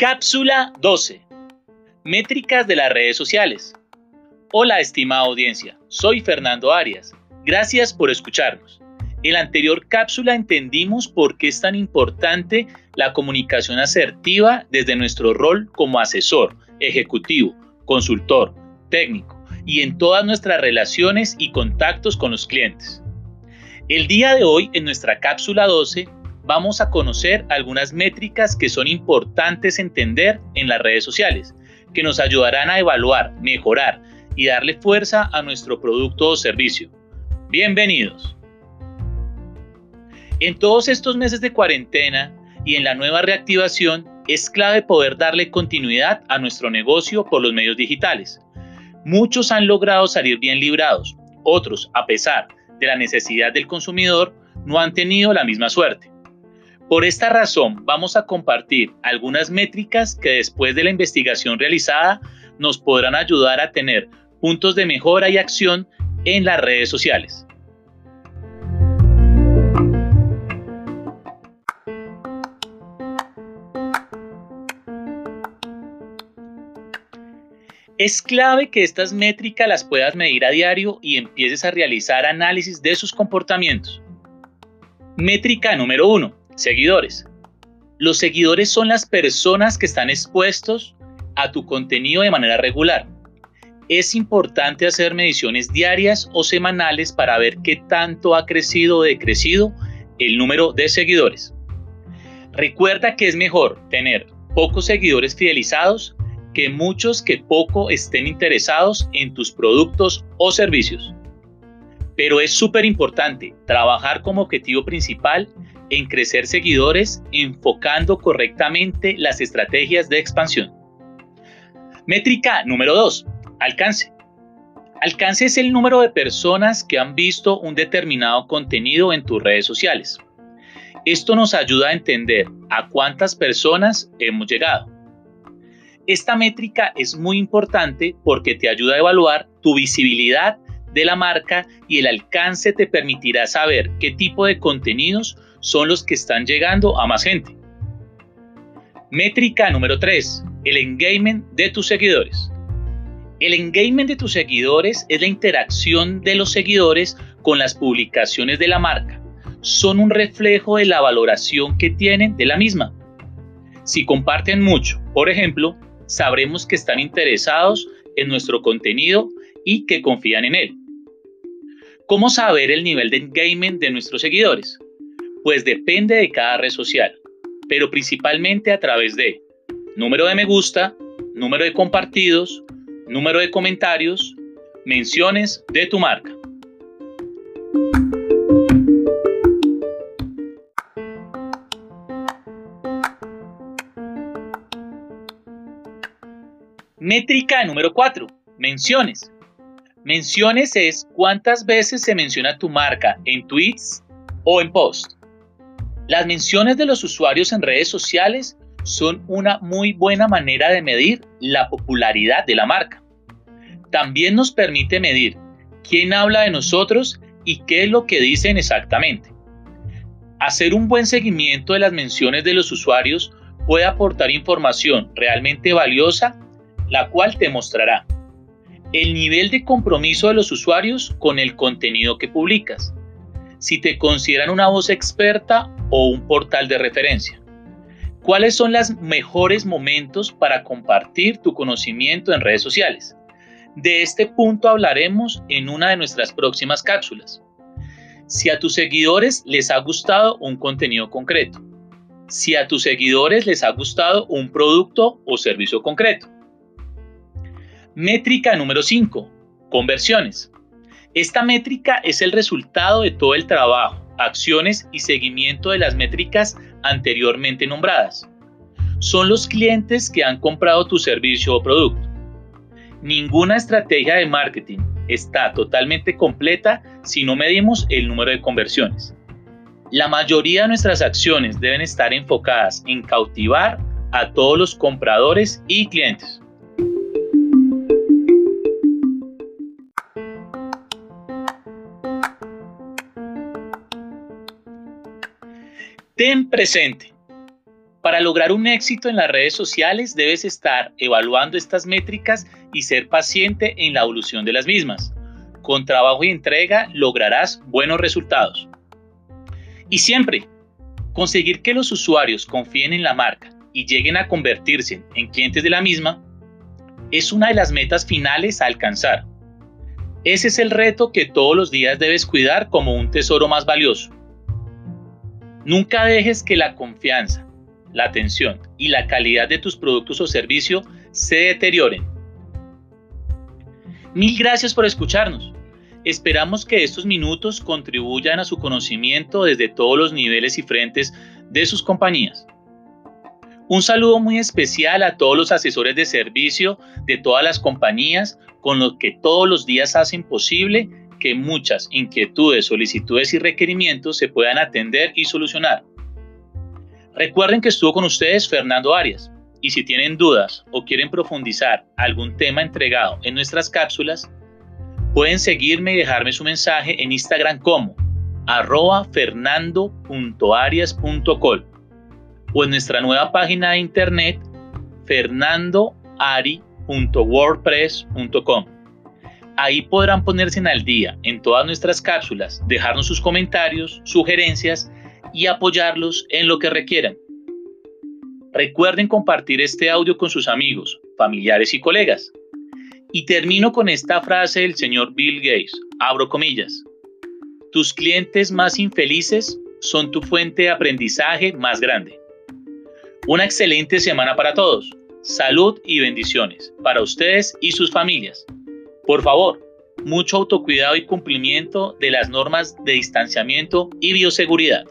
Cápsula 12. Métricas de las redes sociales. Hola estimada audiencia, soy Fernando Arias. Gracias por escucharnos. En la anterior cápsula entendimos por qué es tan importante la comunicación asertiva desde nuestro rol como asesor, ejecutivo, consultor, técnico y en todas nuestras relaciones y contactos con los clientes. El día de hoy, en nuestra cápsula 12, vamos a conocer algunas métricas que son importantes entender en las redes sociales, que nos ayudarán a evaluar, mejorar y darle fuerza a nuestro producto o servicio. Bienvenidos. En todos estos meses de cuarentena y en la nueva reactivación, es clave poder darle continuidad a nuestro negocio por los medios digitales. Muchos han logrado salir bien librados, otros, a pesar de la necesidad del consumidor, no han tenido la misma suerte. Por esta razón, vamos a compartir algunas métricas que después de la investigación realizada nos podrán ayudar a tener puntos de mejora y acción en las redes sociales. Es clave que estas métricas las puedas medir a diario y empieces a realizar análisis de sus comportamientos. Métrica número 1 Seguidores. Los seguidores son las personas que están expuestos a tu contenido de manera regular. Es importante hacer mediciones diarias o semanales para ver qué tanto ha crecido o decrecido el número de seguidores. Recuerda que es mejor tener pocos seguidores fidelizados que muchos que poco estén interesados en tus productos o servicios. Pero es súper importante trabajar como objetivo principal en crecer seguidores enfocando correctamente las estrategias de expansión. Métrica número 2. Alcance. Alcance es el número de personas que han visto un determinado contenido en tus redes sociales. Esto nos ayuda a entender a cuántas personas hemos llegado. Esta métrica es muy importante porque te ayuda a evaluar tu visibilidad de la marca y el alcance te permitirá saber qué tipo de contenidos son los que están llegando a más gente. Métrica número 3. El engagement de tus seguidores. El engagement de tus seguidores es la interacción de los seguidores con las publicaciones de la marca. Son un reflejo de la valoración que tienen de la misma. Si comparten mucho, por ejemplo, sabremos que están interesados en nuestro contenido y que confían en él. ¿Cómo saber el nivel de engagement de nuestros seguidores? Pues depende de cada red social, pero principalmente a través de número de me gusta, número de compartidos, número de comentarios, menciones de tu marca. Métrica número 4. Menciones. Menciones es cuántas veces se menciona tu marca en tweets o en posts. Las menciones de los usuarios en redes sociales son una muy buena manera de medir la popularidad de la marca. También nos permite medir quién habla de nosotros y qué es lo que dicen exactamente. Hacer un buen seguimiento de las menciones de los usuarios puede aportar información realmente valiosa, la cual te mostrará el nivel de compromiso de los usuarios con el contenido que publicas si te consideran una voz experta o un portal de referencia. ¿Cuáles son los mejores momentos para compartir tu conocimiento en redes sociales? De este punto hablaremos en una de nuestras próximas cápsulas. Si a tus seguidores les ha gustado un contenido concreto. Si a tus seguidores les ha gustado un producto o servicio concreto. Métrica número 5. Conversiones. Esta métrica es el resultado de todo el trabajo, acciones y seguimiento de las métricas anteriormente nombradas. Son los clientes que han comprado tu servicio o producto. Ninguna estrategia de marketing está totalmente completa si no medimos el número de conversiones. La mayoría de nuestras acciones deben estar enfocadas en cautivar a todos los compradores y clientes. Ten presente. Para lograr un éxito en las redes sociales debes estar evaluando estas métricas y ser paciente en la evolución de las mismas. Con trabajo y entrega lograrás buenos resultados. Y siempre, conseguir que los usuarios confíen en la marca y lleguen a convertirse en clientes de la misma es una de las metas finales a alcanzar. Ese es el reto que todos los días debes cuidar como un tesoro más valioso. Nunca dejes que la confianza, la atención y la calidad de tus productos o servicios se deterioren. Mil gracias por escucharnos. Esperamos que estos minutos contribuyan a su conocimiento desde todos los niveles y frentes de sus compañías. Un saludo muy especial a todos los asesores de servicio de todas las compañías con los que todos los días hacen posible que muchas inquietudes, solicitudes y requerimientos se puedan atender y solucionar. Recuerden que estuvo con ustedes Fernando Arias y si tienen dudas o quieren profundizar algún tema entregado en nuestras cápsulas, pueden seguirme y dejarme su mensaje en Instagram como arroba fernando.arias.col o en nuestra nueva página de internet fernandoari.wordpress.com. Ahí podrán ponerse en al día en todas nuestras cápsulas, dejarnos sus comentarios, sugerencias y apoyarlos en lo que requieran. Recuerden compartir este audio con sus amigos, familiares y colegas. Y termino con esta frase del señor Bill Gates, abro comillas. Tus clientes más infelices son tu fuente de aprendizaje más grande. Una excelente semana para todos. Salud y bendiciones para ustedes y sus familias. Por favor, mucho autocuidado y cumplimiento de las normas de distanciamiento y bioseguridad.